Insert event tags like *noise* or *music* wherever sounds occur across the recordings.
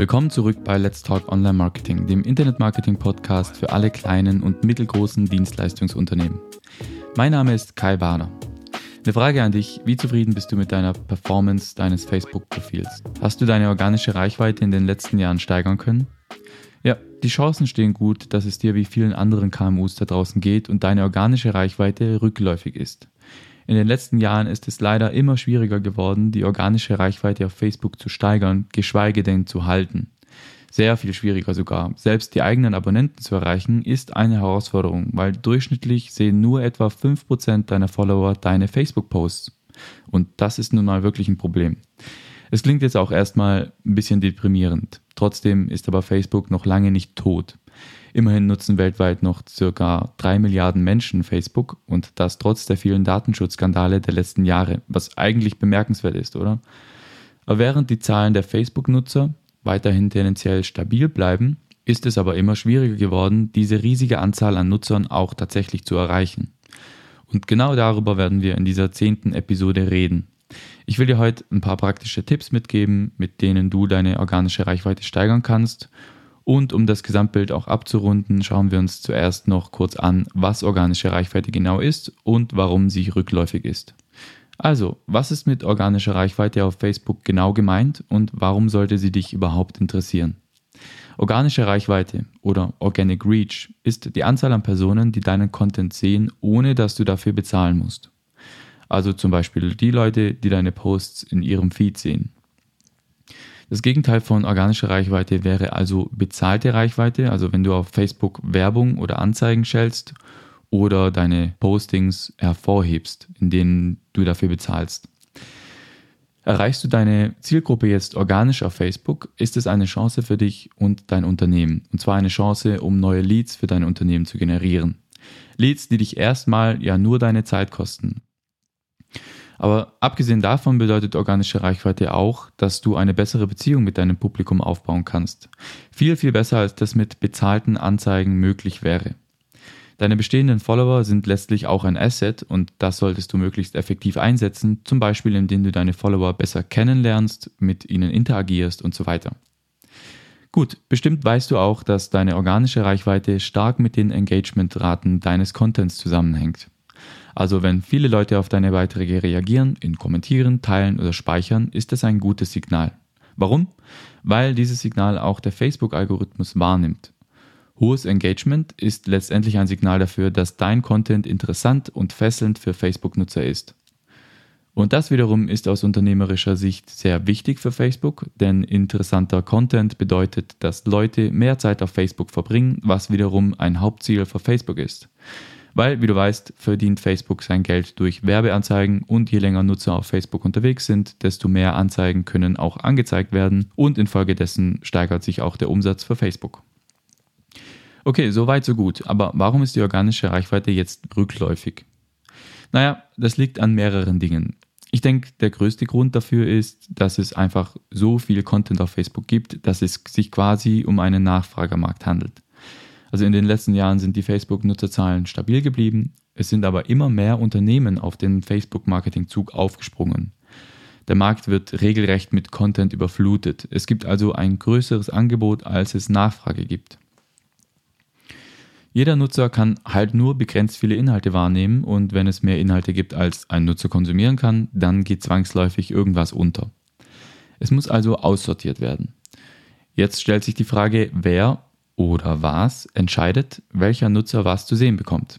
Willkommen zurück bei Let's Talk Online Marketing, dem Internet-Marketing-Podcast für alle kleinen und mittelgroßen Dienstleistungsunternehmen. Mein Name ist Kai Bader. Eine Frage an dich, wie zufrieden bist du mit deiner Performance deines Facebook-Profils? Hast du deine organische Reichweite in den letzten Jahren steigern können? Ja, die Chancen stehen gut, dass es dir wie vielen anderen KMUs da draußen geht und deine organische Reichweite rückläufig ist. In den letzten Jahren ist es leider immer schwieriger geworden, die organische Reichweite auf Facebook zu steigern, geschweige denn zu halten. Sehr viel schwieriger sogar. Selbst die eigenen Abonnenten zu erreichen, ist eine Herausforderung, weil durchschnittlich sehen nur etwa 5% deiner Follower deine Facebook-Posts. Und das ist nun mal wirklich ein Problem. Es klingt jetzt auch erstmal ein bisschen deprimierend. Trotzdem ist aber Facebook noch lange nicht tot. Immerhin nutzen weltweit noch circa drei Milliarden Menschen Facebook und das trotz der vielen Datenschutzskandale der letzten Jahre, was eigentlich bemerkenswert ist, oder? Aber während die Zahlen der Facebook-Nutzer weiterhin tendenziell stabil bleiben, ist es aber immer schwieriger geworden, diese riesige Anzahl an Nutzern auch tatsächlich zu erreichen. Und genau darüber werden wir in dieser zehnten Episode reden. Ich will dir heute ein paar praktische Tipps mitgeben, mit denen du deine organische Reichweite steigern kannst und um das Gesamtbild auch abzurunden, schauen wir uns zuerst noch kurz an, was organische Reichweite genau ist und warum sie rückläufig ist. Also, was ist mit organischer Reichweite auf Facebook genau gemeint und warum sollte sie dich überhaupt interessieren? Organische Reichweite oder Organic Reach ist die Anzahl an Personen, die deinen Content sehen, ohne dass du dafür bezahlen musst. Also zum Beispiel die Leute, die deine Posts in ihrem Feed sehen. Das Gegenteil von organischer Reichweite wäre also bezahlte Reichweite, also wenn du auf Facebook Werbung oder Anzeigen schältst oder deine Postings hervorhebst, in denen du dafür bezahlst. Erreichst du deine Zielgruppe jetzt organisch auf Facebook, ist es eine Chance für dich und dein Unternehmen. Und zwar eine Chance, um neue Leads für dein Unternehmen zu generieren. Leads, die dich erstmal ja nur deine Zeit kosten. Aber abgesehen davon bedeutet organische Reichweite auch, dass du eine bessere Beziehung mit deinem Publikum aufbauen kannst. Viel, viel besser, als das mit bezahlten Anzeigen möglich wäre. Deine bestehenden Follower sind letztlich auch ein Asset und das solltest du möglichst effektiv einsetzen, zum Beispiel indem du deine Follower besser kennenlernst, mit ihnen interagierst und so weiter. Gut, bestimmt weißt du auch, dass deine organische Reichweite stark mit den Engagementraten deines Contents zusammenhängt. Also wenn viele Leute auf deine Beiträge reagieren, in kommentieren, teilen oder speichern, ist das ein gutes Signal. Warum? Weil dieses Signal auch der Facebook-Algorithmus wahrnimmt. Hohes Engagement ist letztendlich ein Signal dafür, dass dein Content interessant und fesselnd für Facebook-Nutzer ist. Und das wiederum ist aus unternehmerischer Sicht sehr wichtig für Facebook, denn interessanter Content bedeutet, dass Leute mehr Zeit auf Facebook verbringen, was wiederum ein Hauptziel für Facebook ist. Weil, wie du weißt, verdient Facebook sein Geld durch Werbeanzeigen und je länger Nutzer auf Facebook unterwegs sind, desto mehr Anzeigen können auch angezeigt werden und infolgedessen steigert sich auch der Umsatz für Facebook. Okay, so weit, so gut. Aber warum ist die organische Reichweite jetzt rückläufig? Naja, das liegt an mehreren Dingen. Ich denke, der größte Grund dafür ist, dass es einfach so viel Content auf Facebook gibt, dass es sich quasi um einen Nachfragermarkt handelt. Also in den letzten Jahren sind die Facebook-Nutzerzahlen stabil geblieben. Es sind aber immer mehr Unternehmen auf den Facebook-Marketing-Zug aufgesprungen. Der Markt wird regelrecht mit Content überflutet. Es gibt also ein größeres Angebot, als es Nachfrage gibt. Jeder Nutzer kann halt nur begrenzt viele Inhalte wahrnehmen und wenn es mehr Inhalte gibt, als ein Nutzer konsumieren kann, dann geht zwangsläufig irgendwas unter. Es muss also aussortiert werden. Jetzt stellt sich die Frage, wer oder was entscheidet, welcher Nutzer was zu sehen bekommt.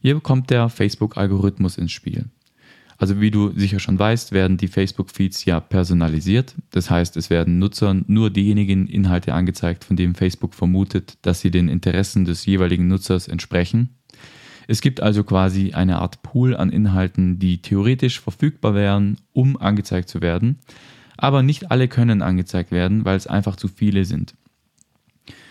Hier kommt der Facebook-Algorithmus ins Spiel. Also wie du sicher schon weißt, werden die Facebook-Feeds ja personalisiert. Das heißt, es werden Nutzern nur diejenigen Inhalte angezeigt, von denen Facebook vermutet, dass sie den Interessen des jeweiligen Nutzers entsprechen. Es gibt also quasi eine Art Pool an Inhalten, die theoretisch verfügbar wären, um angezeigt zu werden. Aber nicht alle können angezeigt werden, weil es einfach zu viele sind.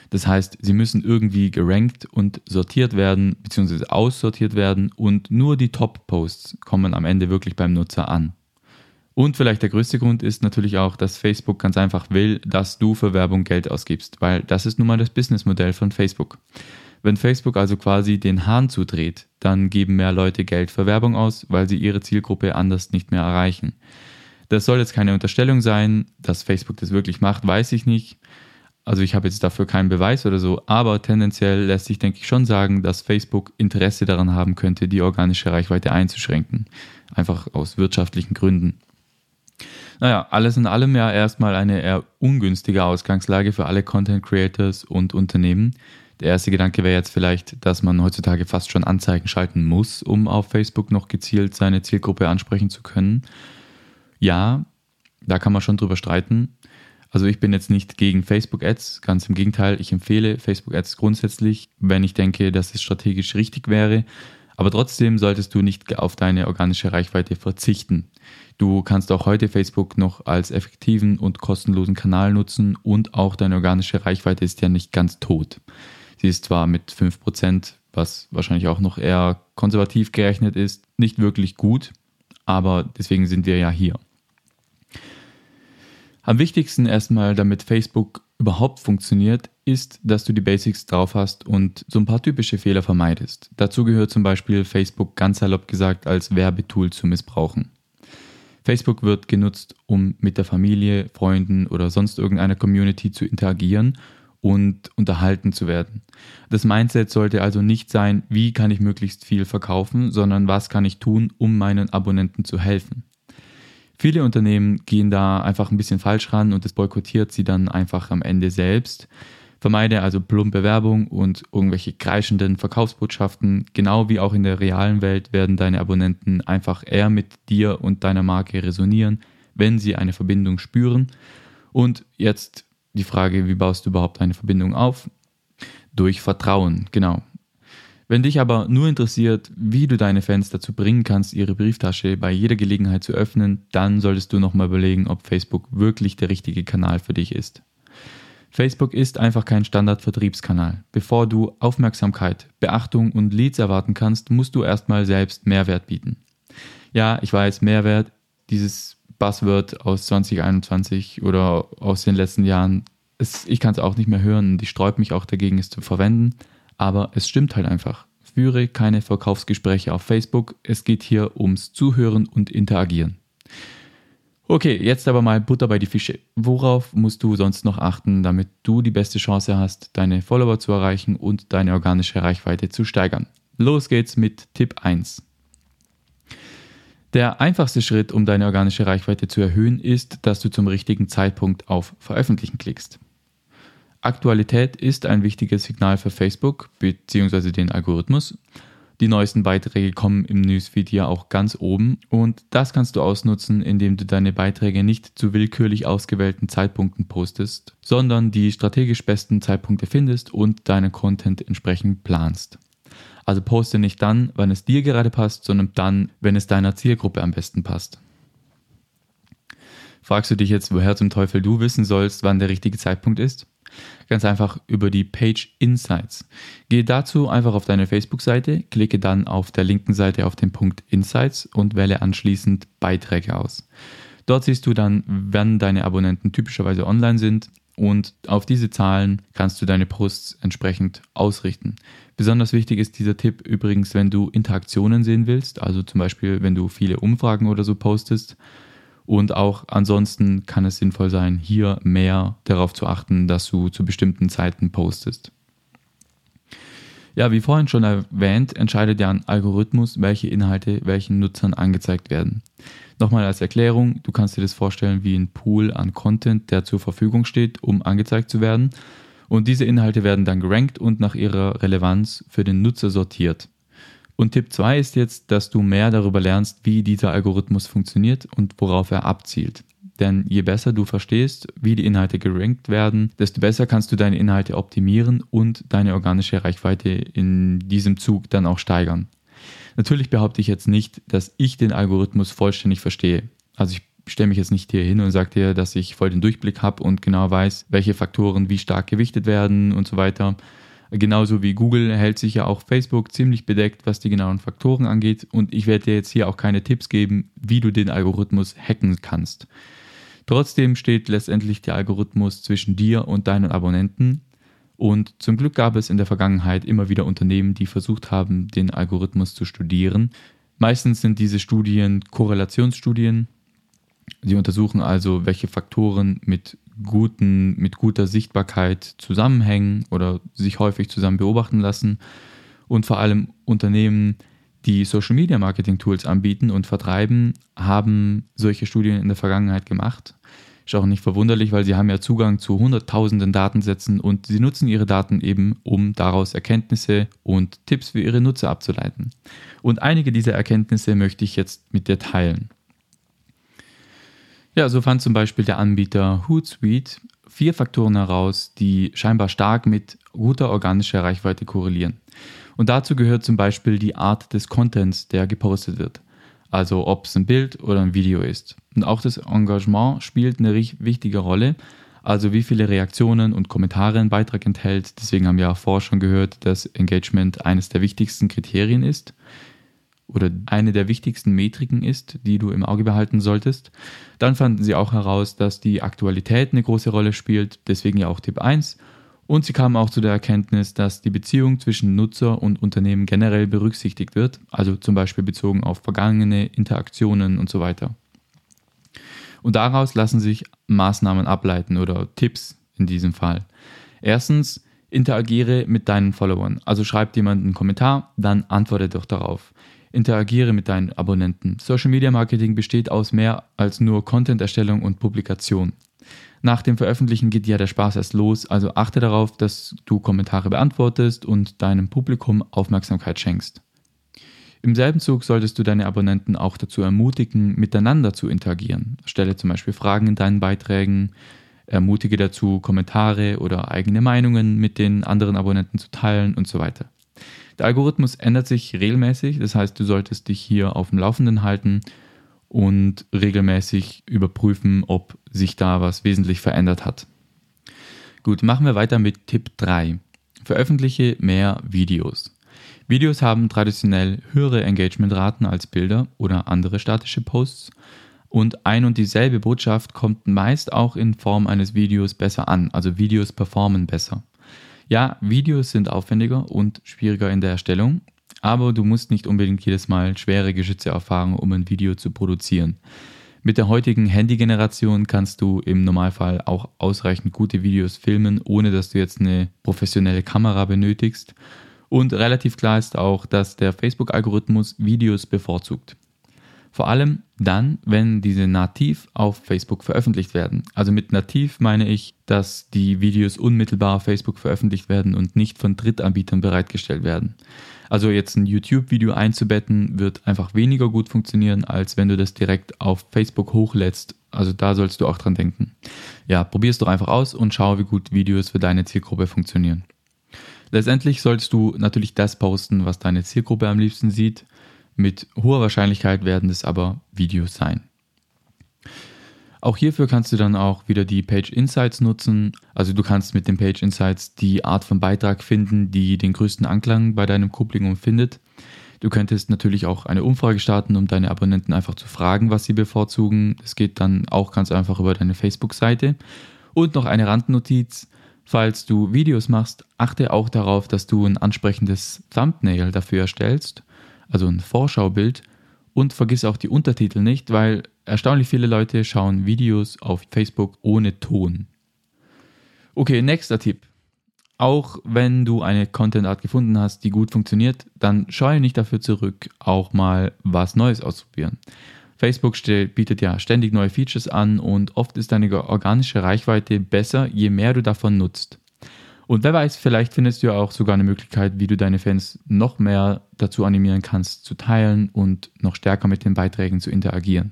Das heißt, sie müssen irgendwie gerankt und sortiert werden, beziehungsweise aussortiert werden und nur die Top-Posts kommen am Ende wirklich beim Nutzer an. Und vielleicht der größte Grund ist natürlich auch, dass Facebook ganz einfach will, dass du für Werbung Geld ausgibst, weil das ist nun mal das Businessmodell von Facebook. Wenn Facebook also quasi den Hahn zudreht, dann geben mehr Leute Geld für Werbung aus, weil sie ihre Zielgruppe anders nicht mehr erreichen. Das soll jetzt keine Unterstellung sein, dass Facebook das wirklich macht, weiß ich nicht. Also ich habe jetzt dafür keinen Beweis oder so, aber tendenziell lässt sich, denke ich, schon sagen, dass Facebook Interesse daran haben könnte, die organische Reichweite einzuschränken. Einfach aus wirtschaftlichen Gründen. Naja, alles in allem ja erstmal eine eher ungünstige Ausgangslage für alle Content Creators und Unternehmen. Der erste Gedanke wäre jetzt vielleicht, dass man heutzutage fast schon Anzeigen schalten muss, um auf Facebook noch gezielt seine Zielgruppe ansprechen zu können. Ja, da kann man schon drüber streiten. Also ich bin jetzt nicht gegen Facebook Ads, ganz im Gegenteil, ich empfehle Facebook Ads grundsätzlich, wenn ich denke, dass es strategisch richtig wäre. Aber trotzdem solltest du nicht auf deine organische Reichweite verzichten. Du kannst auch heute Facebook noch als effektiven und kostenlosen Kanal nutzen und auch deine organische Reichweite ist ja nicht ganz tot. Sie ist zwar mit 5%, was wahrscheinlich auch noch eher konservativ gerechnet ist, nicht wirklich gut, aber deswegen sind wir ja hier. Am wichtigsten erstmal, damit Facebook überhaupt funktioniert, ist, dass du die Basics drauf hast und so ein paar typische Fehler vermeidest. Dazu gehört zum Beispiel Facebook ganz salopp gesagt als Werbetool zu missbrauchen. Facebook wird genutzt, um mit der Familie, Freunden oder sonst irgendeiner Community zu interagieren und unterhalten zu werden. Das Mindset sollte also nicht sein, wie kann ich möglichst viel verkaufen, sondern was kann ich tun, um meinen Abonnenten zu helfen. Viele Unternehmen gehen da einfach ein bisschen falsch ran und das boykottiert sie dann einfach am Ende selbst. Vermeide also plumpe Werbung und irgendwelche kreischenden Verkaufsbotschaften. Genau wie auch in der realen Welt werden deine Abonnenten einfach eher mit dir und deiner Marke resonieren, wenn sie eine Verbindung spüren. Und jetzt die Frage, wie baust du überhaupt eine Verbindung auf? Durch Vertrauen, genau. Wenn dich aber nur interessiert, wie du deine Fans dazu bringen kannst, ihre Brieftasche bei jeder Gelegenheit zu öffnen, dann solltest du nochmal überlegen, ob Facebook wirklich der richtige Kanal für dich ist. Facebook ist einfach kein Standardvertriebskanal. Bevor du Aufmerksamkeit, Beachtung und Leads erwarten kannst, musst du erstmal selbst Mehrwert bieten. Ja, ich weiß, Mehrwert, dieses Buzzword aus 2021 oder aus den letzten Jahren, es, ich kann es auch nicht mehr hören und ich sträube mich auch dagegen, es zu verwenden. Aber es stimmt halt einfach. Führe keine Verkaufsgespräche auf Facebook. Es geht hier ums Zuhören und Interagieren. Okay, jetzt aber mal Butter bei die Fische. Worauf musst du sonst noch achten, damit du die beste Chance hast, deine Follower zu erreichen und deine organische Reichweite zu steigern? Los geht's mit Tipp 1. Der einfachste Schritt, um deine organische Reichweite zu erhöhen, ist, dass du zum richtigen Zeitpunkt auf Veröffentlichen klickst. Aktualität ist ein wichtiges Signal für Facebook bzw. den Algorithmus. Die neuesten Beiträge kommen im Newsfeed ja auch ganz oben und das kannst du ausnutzen, indem du deine Beiträge nicht zu willkürlich ausgewählten Zeitpunkten postest, sondern die strategisch besten Zeitpunkte findest und deinen Content entsprechend planst. Also poste nicht dann, wann es dir gerade passt, sondern dann, wenn es deiner Zielgruppe am besten passt. Fragst du dich jetzt, woher zum Teufel du wissen sollst, wann der richtige Zeitpunkt ist? Ganz einfach über die Page Insights. Gehe dazu einfach auf deine Facebook-Seite, klicke dann auf der linken Seite auf den Punkt Insights und wähle anschließend Beiträge aus. Dort siehst du dann, wann deine Abonnenten typischerweise online sind und auf diese Zahlen kannst du deine Posts entsprechend ausrichten. Besonders wichtig ist dieser Tipp übrigens, wenn du Interaktionen sehen willst, also zum Beispiel, wenn du viele Umfragen oder so postest und auch ansonsten kann es sinnvoll sein, hier mehr darauf zu achten, dass du zu bestimmten Zeiten postest. Ja, wie vorhin schon erwähnt, entscheidet ja ein Algorithmus, welche Inhalte welchen Nutzern angezeigt werden. Nochmal als Erklärung, du kannst dir das vorstellen wie ein Pool an Content, der zur Verfügung steht, um angezeigt zu werden. Und diese Inhalte werden dann gerankt und nach ihrer Relevanz für den Nutzer sortiert. Und Tipp 2 ist jetzt, dass du mehr darüber lernst, wie dieser Algorithmus funktioniert und worauf er abzielt. Denn je besser du verstehst, wie die Inhalte gerankt werden, desto besser kannst du deine Inhalte optimieren und deine organische Reichweite in diesem Zug dann auch steigern. Natürlich behaupte ich jetzt nicht, dass ich den Algorithmus vollständig verstehe. Also ich stelle mich jetzt nicht hier hin und sage dir, dass ich voll den Durchblick habe und genau weiß, welche Faktoren wie stark gewichtet werden und so weiter. Genauso wie Google hält sich ja auch Facebook ziemlich bedeckt, was die genauen Faktoren angeht. Und ich werde dir jetzt hier auch keine Tipps geben, wie du den Algorithmus hacken kannst. Trotzdem steht letztendlich der Algorithmus zwischen dir und deinen Abonnenten. Und zum Glück gab es in der Vergangenheit immer wieder Unternehmen, die versucht haben, den Algorithmus zu studieren. Meistens sind diese Studien Korrelationsstudien. Sie untersuchen also, welche Faktoren mit, guten, mit guter Sichtbarkeit zusammenhängen oder sich häufig zusammen beobachten lassen und vor allem Unternehmen, die Social Media Marketing Tools anbieten und vertreiben, haben solche Studien in der Vergangenheit gemacht. Ist auch nicht verwunderlich, weil sie haben ja Zugang zu hunderttausenden Datensätzen und sie nutzen ihre Daten eben, um daraus Erkenntnisse und Tipps für ihre Nutzer abzuleiten. Und einige dieser Erkenntnisse möchte ich jetzt mit dir teilen. Ja, so fand zum Beispiel der Anbieter Hootsuite vier Faktoren heraus, die scheinbar stark mit guter organischer Reichweite korrelieren. Und dazu gehört zum Beispiel die Art des Contents, der gepostet wird. Also ob es ein Bild oder ein Video ist. Und auch das Engagement spielt eine wichtige Rolle. Also wie viele Reaktionen und Kommentare ein Beitrag enthält. Deswegen haben wir auch vorher schon gehört, dass Engagement eines der wichtigsten Kriterien ist oder eine der wichtigsten Metriken ist, die du im Auge behalten solltest. Dann fanden sie auch heraus, dass die Aktualität eine große Rolle spielt, deswegen ja auch Tipp 1. Und sie kamen auch zu der Erkenntnis, dass die Beziehung zwischen Nutzer und Unternehmen generell berücksichtigt wird, also zum Beispiel bezogen auf vergangene Interaktionen und so weiter. Und daraus lassen sich Maßnahmen ableiten oder Tipps in diesem Fall. Erstens, interagiere mit deinen Followern. Also schreib jemand einen Kommentar, dann antworte doch darauf. Interagiere mit deinen Abonnenten. Social Media Marketing besteht aus mehr als nur Content-Erstellung und Publikation. Nach dem Veröffentlichen geht ja der Spaß erst los, also achte darauf, dass du Kommentare beantwortest und deinem Publikum Aufmerksamkeit schenkst. Im selben Zug solltest du deine Abonnenten auch dazu ermutigen, miteinander zu interagieren. Stelle zum Beispiel Fragen in deinen Beiträgen, ermutige dazu, Kommentare oder eigene Meinungen mit den anderen Abonnenten zu teilen und so weiter. Der Algorithmus ändert sich regelmäßig, das heißt, du solltest dich hier auf dem Laufenden halten und regelmäßig überprüfen, ob sich da was wesentlich verändert hat. Gut, machen wir weiter mit Tipp 3. Veröffentliche mehr Videos. Videos haben traditionell höhere Engagementraten als Bilder oder andere statische Posts und ein und dieselbe Botschaft kommt meist auch in Form eines Videos besser an, also Videos performen besser. Ja, Videos sind aufwendiger und schwieriger in der Erstellung, aber du musst nicht unbedingt jedes Mal schwere Geschütze erfahren, um ein Video zu produzieren. Mit der heutigen Handy-Generation kannst du im Normalfall auch ausreichend gute Videos filmen, ohne dass du jetzt eine professionelle Kamera benötigst. Und relativ klar ist auch, dass der Facebook-Algorithmus Videos bevorzugt. Vor allem dann, wenn diese nativ auf Facebook veröffentlicht werden. Also mit nativ meine ich, dass die Videos unmittelbar auf Facebook veröffentlicht werden und nicht von Drittanbietern bereitgestellt werden. Also jetzt ein YouTube-Video einzubetten, wird einfach weniger gut funktionieren, als wenn du das direkt auf Facebook hochlädst. Also da sollst du auch dran denken. Ja, probier es doch einfach aus und schau, wie gut Videos für deine Zielgruppe funktionieren. Letztendlich solltest du natürlich das posten, was deine Zielgruppe am liebsten sieht. Mit hoher Wahrscheinlichkeit werden es aber Videos sein. Auch hierfür kannst du dann auch wieder die Page Insights nutzen. Also du kannst mit den Page Insights die Art von Beitrag finden, die den größten Anklang bei deinem Publikum findet. Du könntest natürlich auch eine Umfrage starten, um deine Abonnenten einfach zu fragen, was sie bevorzugen. Das geht dann auch ganz einfach über deine Facebook-Seite. Und noch eine Randnotiz. Falls du Videos machst, achte auch darauf, dass du ein ansprechendes Thumbnail dafür erstellst also ein Vorschaubild. Und vergiss auch die Untertitel nicht, weil erstaunlich viele Leute schauen Videos auf Facebook ohne Ton. Okay, nächster Tipp. Auch wenn du eine Content-Art gefunden hast, die gut funktioniert, dann scheue nicht dafür zurück, auch mal was Neues auszuprobieren. Facebook bietet ja ständig neue Features an und oft ist deine organische Reichweite besser, je mehr du davon nutzt. Und wer weiß, vielleicht findest du ja auch sogar eine Möglichkeit, wie du deine Fans noch mehr dazu animieren kannst, zu teilen und noch stärker mit den Beiträgen zu interagieren.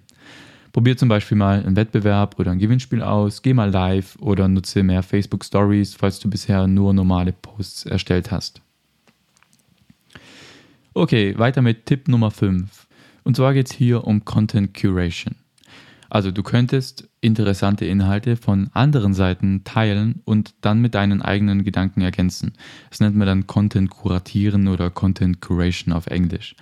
Probier zum Beispiel mal einen Wettbewerb oder ein Gewinnspiel aus, geh mal live oder nutze mehr Facebook Stories, falls du bisher nur normale Posts erstellt hast. Okay, weiter mit Tipp Nummer 5. Und zwar geht es hier um Content Curation. Also du könntest interessante Inhalte von anderen Seiten teilen und dann mit deinen eigenen Gedanken ergänzen. Das nennt man dann Content kuratieren oder Content Curation auf Englisch.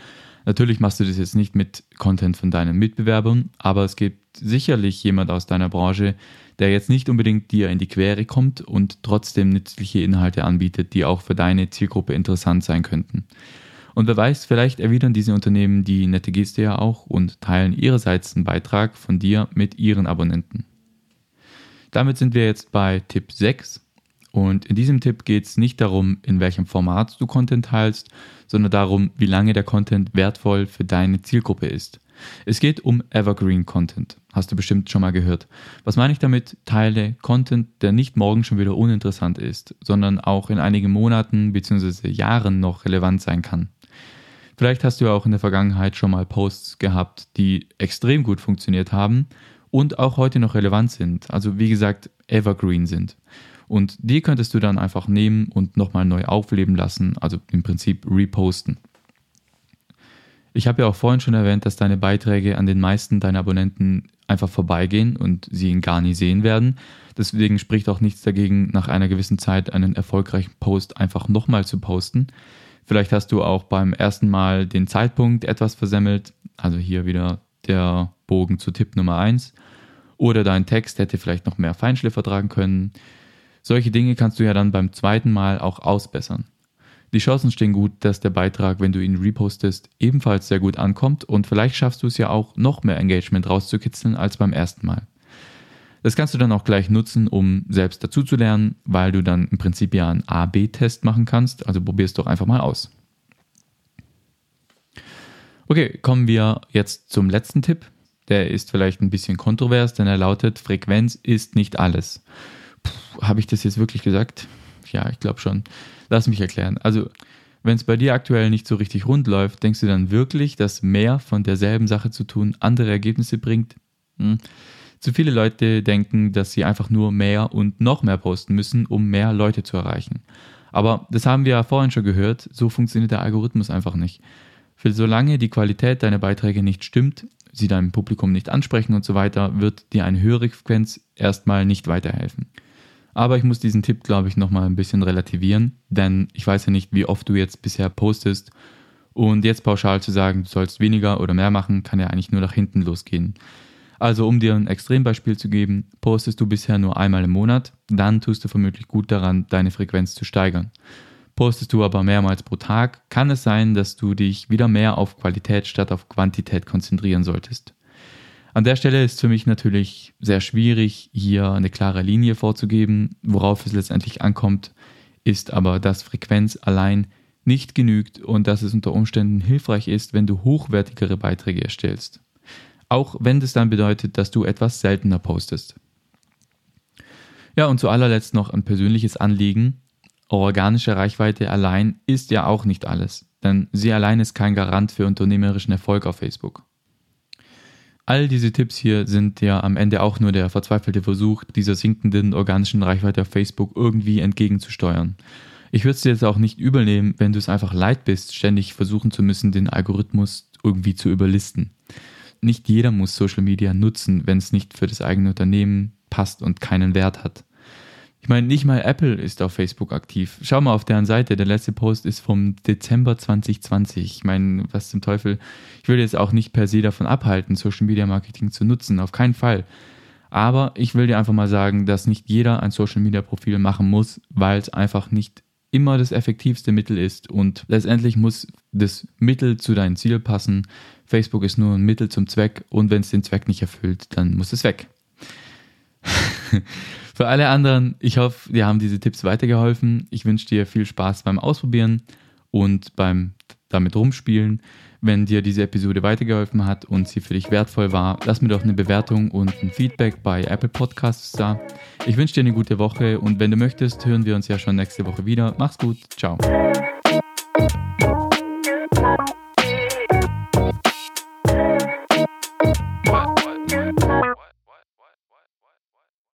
Natürlich machst du das jetzt nicht mit Content von deinen Mitbewerbern, aber es gibt sicherlich jemand aus deiner Branche, der jetzt nicht unbedingt dir in die Quere kommt und trotzdem nützliche Inhalte anbietet, die auch für deine Zielgruppe interessant sein könnten. Und wer weiß, vielleicht erwidern diese Unternehmen die nette Geste ja auch und teilen ihrerseits einen Beitrag von dir mit ihren Abonnenten. Damit sind wir jetzt bei Tipp 6. Und in diesem Tipp geht es nicht darum, in welchem Format du Content teilst, sondern darum, wie lange der Content wertvoll für deine Zielgruppe ist. Es geht um Evergreen Content. Hast du bestimmt schon mal gehört. Was meine ich damit? Teile Content, der nicht morgen schon wieder uninteressant ist, sondern auch in einigen Monaten bzw. Jahren noch relevant sein kann. Vielleicht hast du ja auch in der Vergangenheit schon mal Posts gehabt, die extrem gut funktioniert haben und auch heute noch relevant sind. Also wie gesagt, Evergreen sind. Und die könntest du dann einfach nehmen und nochmal neu aufleben lassen, also im Prinzip reposten. Ich habe ja auch vorhin schon erwähnt, dass deine Beiträge an den meisten deiner Abonnenten einfach vorbeigehen und sie ihn gar nie sehen werden. Deswegen spricht auch nichts dagegen, nach einer gewissen Zeit einen erfolgreichen Post einfach nochmal zu posten. Vielleicht hast du auch beim ersten Mal den Zeitpunkt etwas versemmelt, also hier wieder der Bogen zu Tipp Nummer 1. Oder dein Text hätte vielleicht noch mehr Feinschliff vertragen können. Solche Dinge kannst du ja dann beim zweiten Mal auch ausbessern. Die Chancen stehen gut, dass der Beitrag, wenn du ihn repostest, ebenfalls sehr gut ankommt und vielleicht schaffst du es ja auch, noch mehr Engagement rauszukitzeln als beim ersten Mal. Das kannst du dann auch gleich nutzen, um selbst dazu zu lernen, weil du dann im Prinzip ja einen A-B-Test machen kannst. Also probier es doch einfach mal aus. Okay, kommen wir jetzt zum letzten Tipp. Der ist vielleicht ein bisschen kontrovers, denn er lautet, Frequenz ist nicht alles. Habe ich das jetzt wirklich gesagt? Ja, ich glaube schon. Lass mich erklären. Also, wenn es bei dir aktuell nicht so richtig rund läuft, denkst du dann wirklich, dass mehr von derselben Sache zu tun andere Ergebnisse bringt? Hm. Zu viele Leute denken, dass sie einfach nur mehr und noch mehr posten müssen, um mehr Leute zu erreichen. Aber das haben wir ja vorhin schon gehört, so funktioniert der Algorithmus einfach nicht. Für solange die Qualität deiner Beiträge nicht stimmt, sie deinem Publikum nicht ansprechen und so weiter, wird dir eine höhere Frequenz erstmal nicht weiterhelfen. Aber ich muss diesen Tipp, glaube ich, nochmal ein bisschen relativieren, denn ich weiß ja nicht, wie oft du jetzt bisher postest. Und jetzt pauschal zu sagen, du sollst weniger oder mehr machen, kann ja eigentlich nur nach hinten losgehen. Also um dir ein Extrembeispiel zu geben, postest du bisher nur einmal im Monat, dann tust du vermutlich gut daran, deine Frequenz zu steigern. Postest du aber mehrmals pro Tag, kann es sein, dass du dich wieder mehr auf Qualität statt auf Quantität konzentrieren solltest. An der Stelle ist für mich natürlich sehr schwierig, hier eine klare Linie vorzugeben. Worauf es letztendlich ankommt, ist aber, dass Frequenz allein nicht genügt und dass es unter Umständen hilfreich ist, wenn du hochwertigere Beiträge erstellst. Auch wenn das dann bedeutet, dass du etwas seltener postest. Ja, und zu allerletzt noch ein persönliches Anliegen. Organische Reichweite allein ist ja auch nicht alles, denn sie allein ist kein Garant für unternehmerischen Erfolg auf Facebook. All diese Tipps hier sind ja am Ende auch nur der verzweifelte Versuch, dieser sinkenden organischen Reichweite auf Facebook irgendwie entgegenzusteuern. Ich würde es dir jetzt auch nicht übel wenn du es einfach leid bist, ständig versuchen zu müssen, den Algorithmus irgendwie zu überlisten. Nicht jeder muss Social Media nutzen, wenn es nicht für das eigene Unternehmen passt und keinen Wert hat. Ich meine, nicht mal Apple ist auf Facebook aktiv. Schau mal auf deren Seite. Der letzte Post ist vom Dezember 2020. Ich meine, was zum Teufel. Ich will jetzt auch nicht per se davon abhalten, Social Media Marketing zu nutzen. Auf keinen Fall. Aber ich will dir einfach mal sagen, dass nicht jeder ein Social Media Profil machen muss, weil es einfach nicht immer das effektivste Mittel ist. Und letztendlich muss das Mittel zu deinem Ziel passen. Facebook ist nur ein Mittel zum Zweck und wenn es den Zweck nicht erfüllt, dann muss es weg. *laughs* Für alle anderen, ich hoffe, dir haben diese Tipps weitergeholfen. Ich wünsche dir viel Spaß beim Ausprobieren und beim damit rumspielen. Wenn dir diese Episode weitergeholfen hat und sie für dich wertvoll war, lass mir doch eine Bewertung und ein Feedback bei Apple Podcasts da. Ich wünsche dir eine gute Woche und wenn du möchtest, hören wir uns ja schon nächste Woche wieder. Mach's gut, ciao.